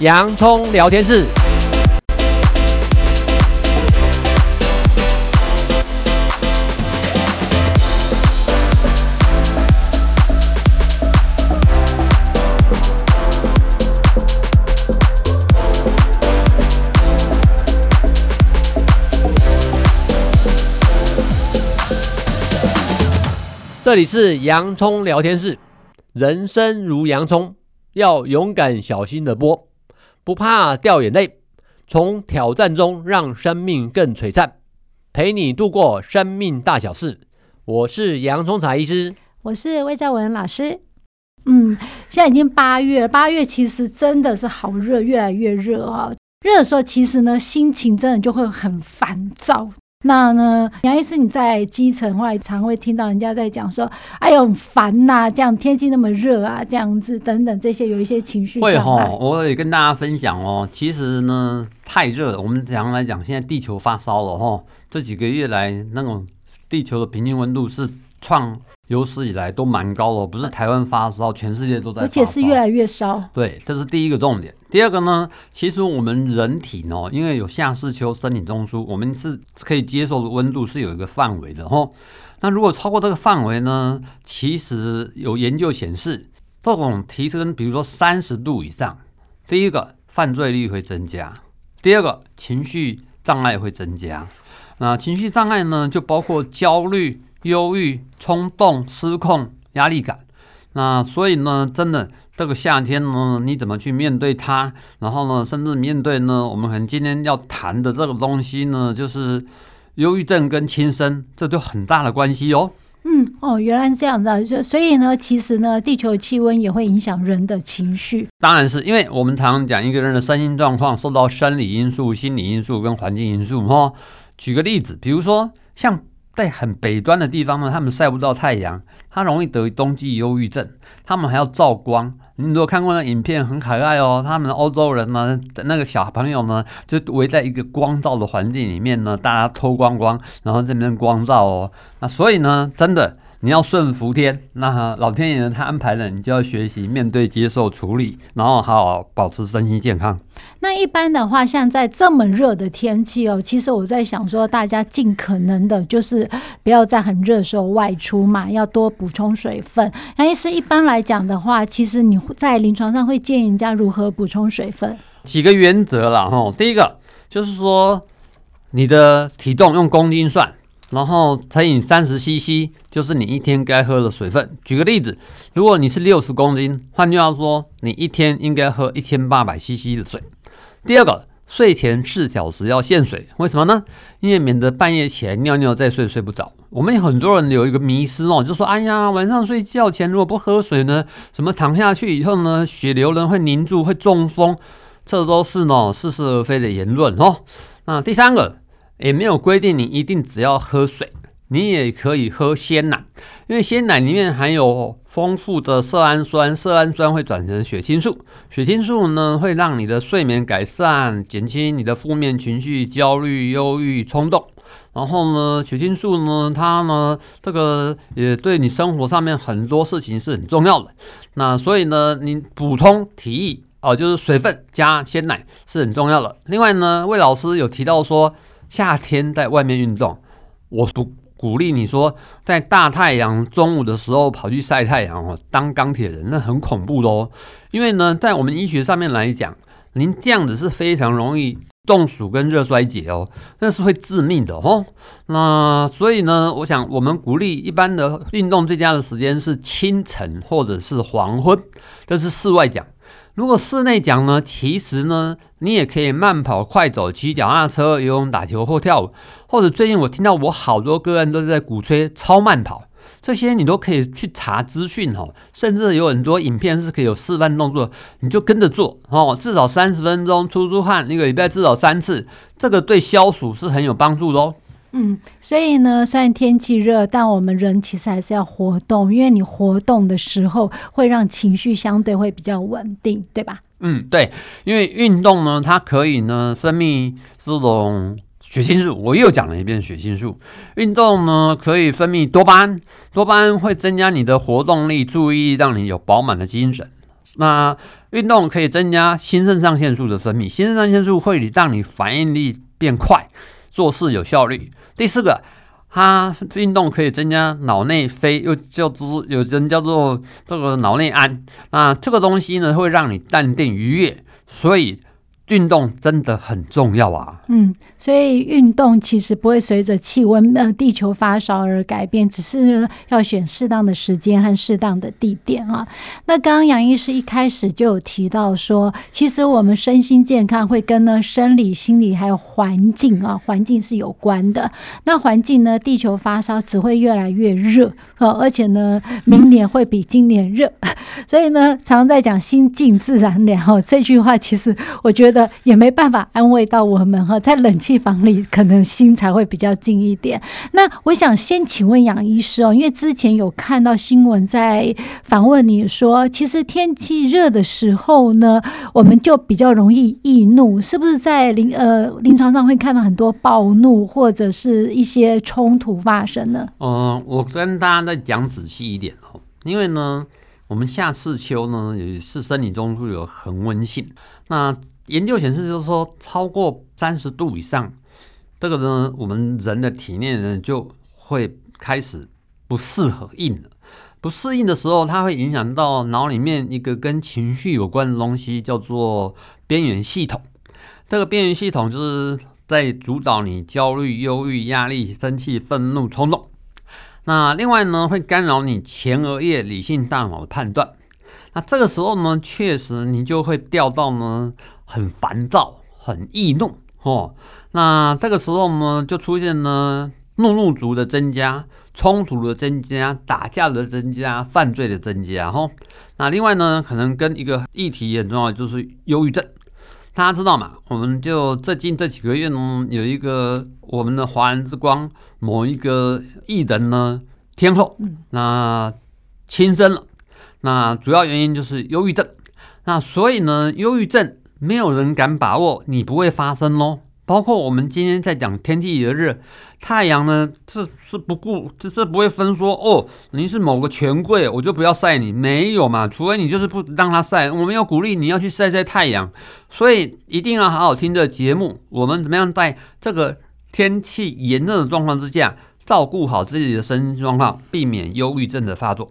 洋葱聊天室。这里是洋葱聊天室。人生如洋葱，要勇敢小心的剥，不怕掉眼泪，从挑战中让生命更璀璨，陪你度过生命大小事。我是洋葱茶医师，我是魏兆文老师。嗯，现在已经八月，八月其实真的是好热，越来越热啊。热的时候，其实呢，心情真的就会很烦躁。那呢，杨医师，你在基层外常会听到人家在讲说：“哎呦，很烦呐、啊，这样天气那么热啊，这样子等等这些，有一些情绪。”会哈，我也跟大家分享哦。其实呢，太热了，我们常来讲，现在地球发烧了哈。这几个月来，那种地球的平均温度是创有史以来都蛮高的，不是台湾发烧，全世界都在而且是越来越烧。对，这是第一个重点。第二个呢，其实我们人体呢，因为有夏至秋生理中枢，我们是可以接受的温度是有一个范围的哈。那如果超过这个范围呢，其实有研究显示，这种提升，比如说三十度以上，第一个犯罪率会增加，第二个情绪障碍会增加。那情绪障碍呢，就包括焦虑。忧郁、冲动、失控、压力感，那所以呢，真的这个夏天呢，你怎么去面对它？然后呢，甚至面对呢，我们可能今天要谈的这个东西呢，就是忧郁症跟轻生，这都很大的关系哦。嗯，哦，原来是这样子啊，就所以呢，其实呢，地球气温也会影响人的情绪。当然是因为我们常常讲一个人的身心状况受到生理因素、心理因素跟环境因素。哈，举个例子，比如说像。在很北端的地方呢，他们晒不到太阳，他容易得冬季忧郁症。他们还要照光。你如果看过那影片，很可爱哦。他们欧洲人呢，那个小朋友呢，就围在一个光照的环境里面呢，大家脱光光，然后这边光照哦。那所以呢，真的。你要顺服天，那老天爷？他安排了，你就要学习面对、接受、处理，然后好好保持身心健康。那一般的话，像在这么热的天气哦，其实我在想说，大家尽可能的，就是不要在很热的时候外出嘛，要多补充水分。那医师一般来讲的话，其实你在临床上会建议人家如何补充水分？几个原则啦哈。第一个就是说，你的体重用公斤算。然后乘以三十 CC，就是你一天该喝的水分。举个例子，如果你是六十公斤，换句话说，你一天应该喝一千八百 CC 的水。第二个，睡前四小时要限水，为什么呢？因为免得半夜起来尿尿再睡睡不着。我们很多人有一个迷思哦，就说：哎呀，晚上睡觉前如果不喝水呢，什么躺下去以后呢，血流呢会凝住，会中风，这都是呢似是而非的言论哦。那第三个。也没有规定你一定只要喝水，你也可以喝鲜奶，因为鲜奶里面含有丰富的色氨酸，色氨酸会转成血清素，血清素呢会让你的睡眠改善，减轻你的负面情绪、焦虑、忧郁、冲动。然后呢，血清素呢，它呢这个也对你生活上面很多事情是很重要的。那所以呢，你补充体液哦，就是水分加鲜奶是很重要的。另外呢，魏老师有提到说。夏天在外面运动，我不鼓励你说在大太阳中午的时候跑去晒太阳哦，当钢铁人那很恐怖的哦。因为呢，在我们医学上面来讲，您这样子是非常容易中暑跟热衰竭哦，那是会致命的哦。那所以呢，我想我们鼓励一般的运动最佳的时间是清晨或者是黄昏，这是室外讲。如果室内讲呢，其实呢，你也可以慢跑、快走、骑脚踏车、游泳、打球或跳舞，或者最近我听到我好多个案都在鼓吹超慢跑，这些你都可以去查资讯哦，甚至有很多影片是可以有示范动作，你就跟着做。哦，至少三十分钟出出汗，一个礼拜至少三次，这个对消暑是很有帮助的哦。嗯，所以呢，虽然天气热，但我们人其实还是要活动，因为你活动的时候会让情绪相对会比较稳定，对吧？嗯，对，因为运动呢，它可以呢分泌这种血清素。我又讲了一遍血清素。运动呢可以分泌多巴胺，多巴胺会增加你的活动力、注意，让你有饱满的精神。那运动可以增加新肾上腺素的分泌，新肾上腺素会让你反应力变快，做事有效率。第四个，它运动可以增加脑内啡，又叫做有人叫做这个脑内胺，那这个东西呢会让你淡定愉悦，所以。运动真的很重要啊！嗯，所以运动其实不会随着气温呃地球发烧而改变，只是要选适当的时间和适当的地点啊。那刚刚杨医师一开始就有提到说，其实我们身心健康会跟呢生理、心理还有环境啊环境是有关的。那环境呢，地球发烧只会越来越热啊，而且呢，明年会比今年热。所以呢，常常在讲心静自然凉，这句话其实我觉得。也没办法安慰到我们哈，在冷气房里可能心才会比较静一点。那我想先请问杨医师哦，因为之前有看到新闻在访问你说，其实天气热的时候呢，我们就比较容易易怒，是不是在临呃临床上会看到很多暴怒或者是一些冲突发生呢？嗯，我跟大家再讲仔细一点哦，因为呢，我们夏至秋呢也是生理中会有恒温性，那。研究显示，就是说超过三十度以上，这个呢，我们人的体内呢就会开始不适合应了。不适应的时候，它会影响到脑里面一个跟情绪有关的东西，叫做边缘系统。这个边缘系统就是在主导你焦虑、忧郁、压力、生气、愤怒、冲动。那另外呢，会干扰你前额叶理性大脑的判断。那这个时候呢，确实你就会掉到呢。很烦躁，很易怒，哦，那这个时候呢，就出现了怒怒族的增加，冲突的增加，打架的增加，犯罪的增加，哈。那另外呢，可能跟一个议题也很重要，就是忧郁症。大家知道嘛？我们就最近这几个月呢，有一个我们的华人之光某一个艺人呢，天后，那轻生了。那主要原因就是忧郁症。那所以呢，忧郁症。没有人敢把握你不会发生喽。包括我们今天在讲天气的热，太阳呢，这是不顾，这是不会分说哦，你是某个权贵，我就不要晒你，没有嘛。除非你就是不让他晒，我们要鼓励你要去晒晒太阳。所以一定要好好听这节目。我们怎么样在这个天气炎热的状况之下，照顾好自己的身体状况，避免忧郁症的发作。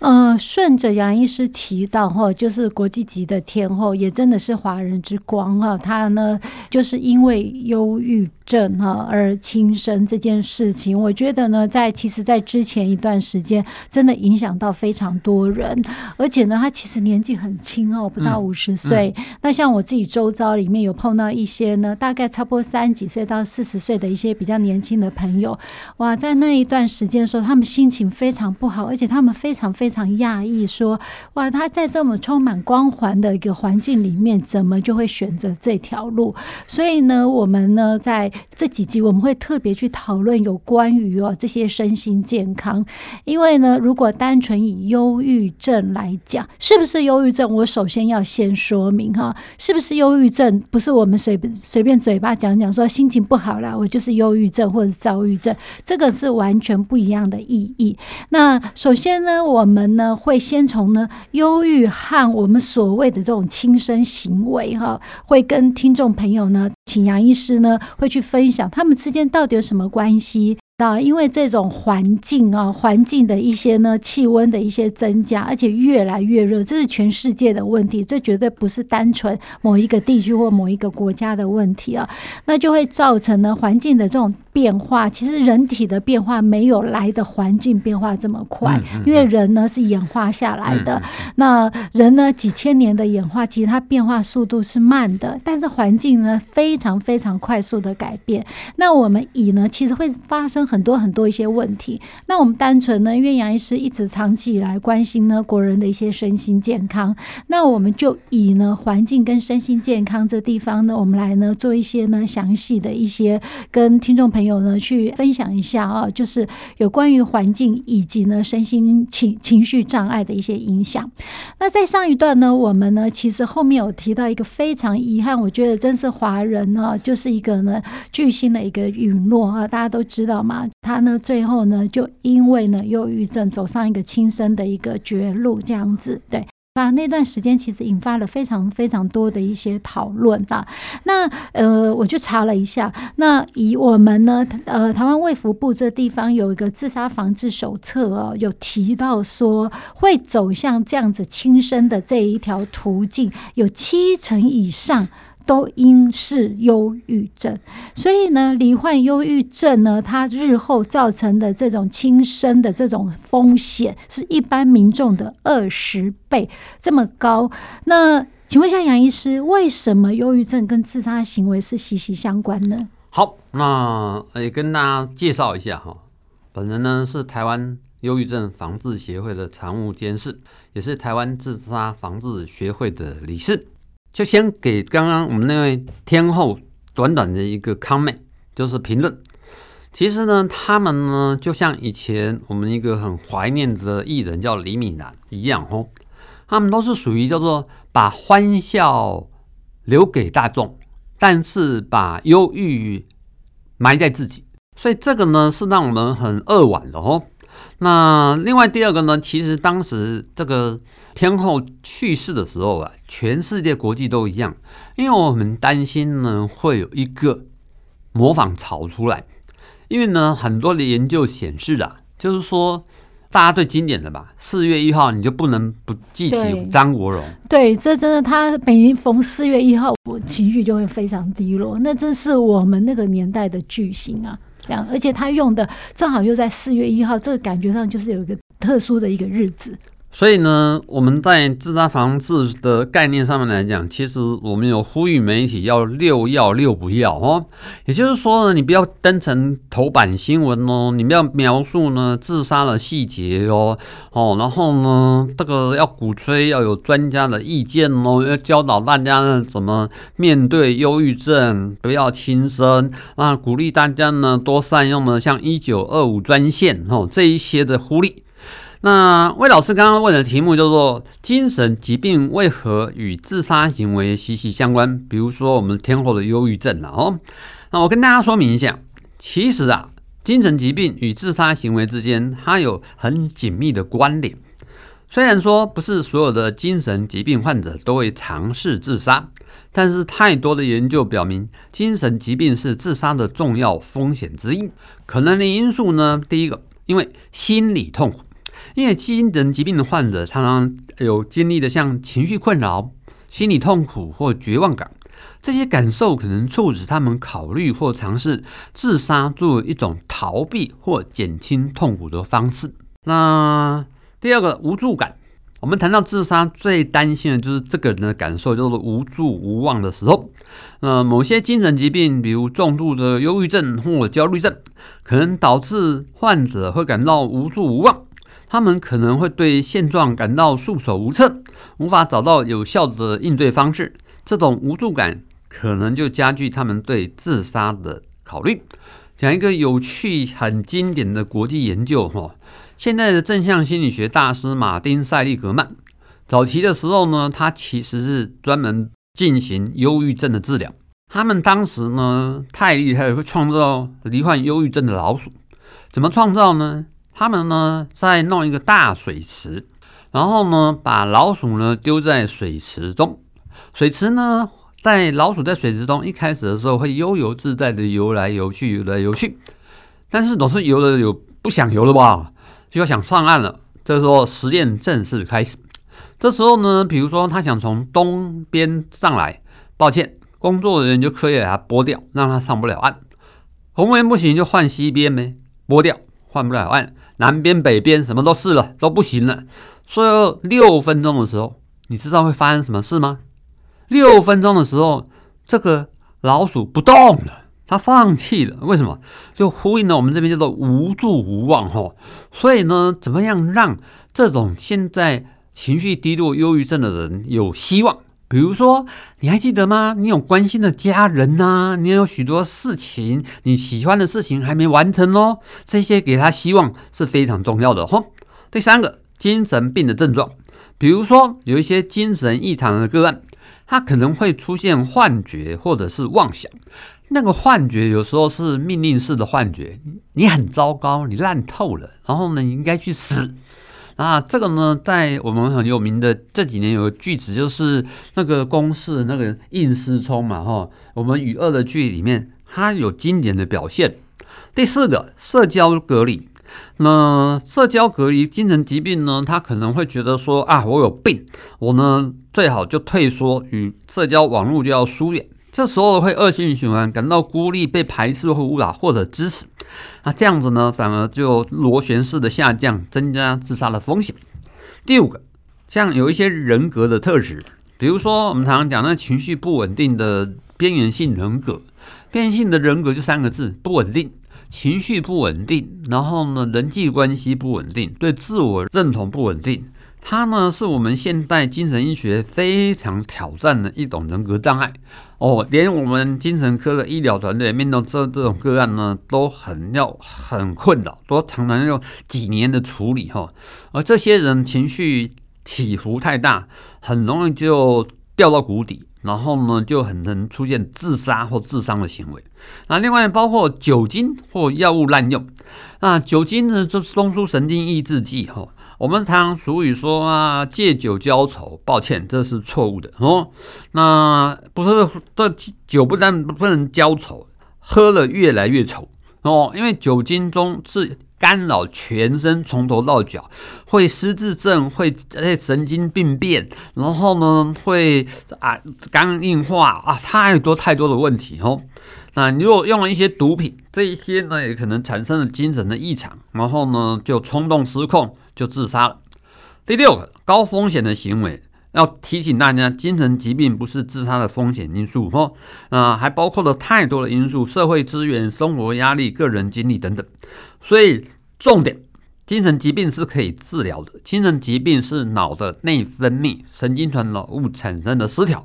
呃，顺着杨医师提到哈，就是国际级的天后，也真的是华人之光哈。他呢，就是因为忧郁症哈而轻生这件事情，我觉得呢，在其实，在之前一段时间，真的影响到非常多人。而且呢，他其实年纪很轻哦，不到五十岁。嗯嗯、那像我自己周遭里面有碰到一些呢，大概差不多三十几岁到四十岁的一些比较年轻的朋友，哇，在那一段时间的时候，他们心情非常不好，而且他们非常非常。非常讶异，说：“哇，他在这么充满光环的一个环境里面，怎么就会选择这条路？”所以呢，我们呢在这几集我们会特别去讨论有关于哦这些身心健康。因为呢，如果单纯以忧郁症来讲，是不是忧郁症？我首先要先说明哈，是不是忧郁症？不是我们随随便嘴巴讲讲说心情不好了，我就是忧郁症或者躁郁症，这个是完全不一样的意义。那首先呢我们呢会先从呢忧郁和我们所谓的这种轻生行为哈，会跟听众朋友呢，请杨医师呢会去分享他们之间到底有什么关系。啊，因为这种环境啊，环境的一些呢，气温的一些增加，而且越来越热，这是全世界的问题，这绝对不是单纯某一个地区或某一个国家的问题啊，那就会造成呢环境的这种变化。其实人体的变化没有来的环境变化这么快，因为人呢是演化下来的，那人呢几千年的演化，其实它变化速度是慢的，但是环境呢非常非常快速的改变。那我们以呢，其实会发生。很多很多一些问题，那我们单纯呢，因为杨医师一直长期以来关心呢国人的一些身心健康，那我们就以呢环境跟身心健康这地方呢，我们来呢做一些呢详细的一些跟听众朋友朋友呢去分享一下啊，就是有关于环境以及呢身心情情绪障碍的一些影响。那在上一段呢，我们呢其实后面有提到一个非常遗憾，我觉得真是华人呢，就是一个呢巨星的一个陨落啊，大家都知道嘛。他呢，最后呢，就因为呢，忧郁症走上一个轻生的一个绝路，这样子，对。发那段时间其实引发了非常非常多的一些讨论啊。那呃，我去查了一下，那以我们呢，呃，台湾卫福部这地方有一个自杀防治手册哦，有提到说会走向这样子轻生的这一条途径，有七成以上。都因是忧郁症，所以呢，罹患忧郁症呢，它日后造成的这种轻生的这种风险，是一般民众的二十倍这么高。那请问一下杨医师，为什么忧郁症跟自杀行为是息息相关呢？好，那也跟大家介绍一下哈，本人呢是台湾忧郁症防治协会的常务监事，也是台湾自杀防治学会的理事。就先给刚刚我们那位天后短短的一个 comment，就是评论。其实呢，他们呢就像以前我们一个很怀念的艺人叫李米兰一样哦，他们都是属于叫做把欢笑留给大众，但是把忧郁埋在自己。所以这个呢是让我们很扼腕的哦。那另外第二个呢，其实当时这个天后去世的时候啊，全世界国际都一样，因为我们担心呢会有一个模仿潮出来，因为呢很多的研究显示啊，就是说大家最经典的吧，四月一号你就不能不记起张国荣，对，这真的他每逢四月一号，我情绪就会非常低落，那真是我们那个年代的巨星啊。而且他用的正好又在四月一号，这个感觉上就是有一个特殊的一个日子。所以呢，我们在自杀防治的概念上面来讲，其实我们有呼吁媒体要六要六不要哦。也就是说呢，你不要登成头版新闻哦，你不要描述呢自杀的细节哦哦，然后呢，这个要鼓吹要有专家的意见哦，要教导大家呢怎么面对忧郁症，不要轻生那，鼓励大家呢多善用呢像一九二五专线哦这一些的呼吁。那魏老师刚刚问的题目叫做“精神疾病为何与自杀行为息息相关”，比如说我们天后的忧郁症了哦。那我跟大家说明一下，其实啊，精神疾病与自杀行为之间它有很紧密的关联。虽然说不是所有的精神疾病患者都会尝试自杀，但是太多的研究表明，精神疾病是自杀的重要风险之一。可能的因素呢，第一个，因为心理痛苦。因为精神疾病的患者常常有经历的像情绪困扰、心理痛苦或绝望感，这些感受可能促使他们考虑或尝试自杀作为一种逃避或减轻痛苦的方式。那第二个无助感，我们谈到自杀最担心的就是这个人的感受，就是无助无望的时候。那某些精神疾病，比如重度的忧郁症或焦虑症，可能导致患者会感到无助无望。他们可能会对现状感到束手无策，无法找到有效的应对方式。这种无助感可能就加剧他们对自杀的考虑。讲一个有趣、很经典的国际研究哈，现在的正向心理学大师马丁·塞利格曼，早期的时候呢，他其实是专门进行忧郁症的治疗。他们当时呢，太厉害了，会创造罹患忧郁症的老鼠。怎么创造呢？他们呢，在弄一个大水池，然后呢，把老鼠呢丢在水池中。水池呢，在老鼠在水池中一开始的时候，会悠游自在的游来游去，游来游去。但是总是游的有不想游了吧，就要想上岸了。这时候实验正式开始。这时候呢，比如说他想从东边上来，抱歉，工作人员就可以把它拨掉，让他上不了岸。红边不行，就换西边呗，拨掉，换不了岸。南边、北边什么都试了，都不行了。所以六分钟的时候，你知道会发生什么事吗？六分钟的时候，这个老鼠不动了，它放弃了。为什么？就呼应了我们这边叫做无助无望哈。所以呢，怎么样让这种现在情绪低落、忧郁症的人有希望？比如说，你还记得吗？你有关心的家人呐、啊，你有许多事情，你喜欢的事情还没完成哦。这些给他希望是非常重要的吼。第三个，精神病的症状，比如说有一些精神异常的个案，他可能会出现幻觉或者是妄想。那个幻觉有时候是命令式的幻觉，你很糟糕，你烂透了，然后呢，你应该去死。那这个呢，在我们很有名的这几年有个句子，就是那个公式那个应思聪嘛，哈，我们与恶的距离里面，它有经典的表现。第四个，社交隔离。那社交隔离精神疾病呢，他可能会觉得说啊，我有病，我呢最好就退缩，与社交网络就要疏远。这时候会恶性循环，感到孤立、被排斥或勿扰或者支持。那这样子呢，反而就螺旋式的下降，增加自杀的风险。第五个，像有一些人格的特质，比如说我们常常讲那情绪不稳定的边缘性人格，边缘性的人格就三个字：不稳定。情绪不稳定，然后呢，人际关系不稳定，对自我认同不稳定，它呢是我们现代精神医学非常挑战的一种人格障碍哦。连我们精神科的医疗团队面对这这种个案呢，都很要很困扰，都常常要几年的处理哈。而这些人情绪起伏太大，很容易就掉到谷底。然后呢，就很能出现自杀或自伤的行为。那另外包括酒精或药物滥用。那酒精呢，就是中枢神经抑制剂哈。我们常俗语说啊，借酒浇愁，抱歉，这是错误的哦。那不是这酒不但不能浇愁，喝了越来越愁哦，因为酒精中是。干扰全身，从头到脚，会失智症，会神经病变，然后呢，会啊肝硬化啊，太多太多的问题哦。那你如果用了一些毒品，这一些呢也可能产生了精神的异常，然后呢就冲动失控，就自杀了。第六个高风险的行为。要提醒大家，精神疾病不是自杀的风险因素哦，啊，还包括了太多的因素，社会资源、生活压力、个人经历等等。所以重点，精神疾病是可以治疗的。精神疾病是脑的内分泌神经传导物产生的失调，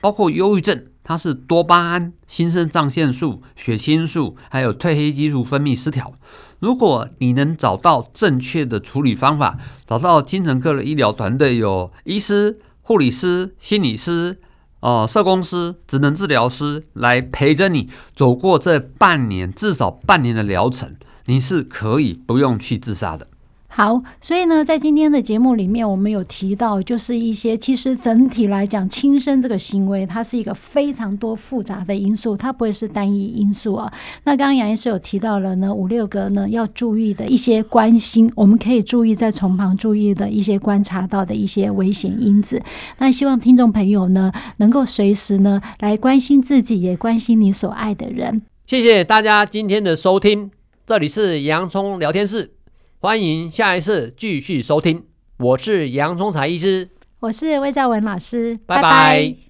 包括忧郁症，它是多巴胺、新肾上腺素、血清素还有褪黑激素分泌失调。如果你能找到正确的处理方法，找到精神科的医疗团队，有医师。护理师、心理师、哦、呃，社工师、职能治疗师来陪着你走过这半年，至少半年的疗程，你是可以不用去自杀的。好，所以呢，在今天的节目里面，我们有提到，就是一些其实整体来讲，轻生这个行为，它是一个非常多复杂的因素，它不会是单一因素啊。那刚刚杨医师有提到了呢，五六个呢要注意的一些关心，我们可以注意在从旁注意的一些观察到的一些危险因子。那希望听众朋友呢，能够随时呢来关心自己，也关心你所爱的人。谢谢大家今天的收听，这里是洋葱聊天室。欢迎下一次继续收听，我是杨忠才医师，我是魏兆文老师，拜拜。拜拜。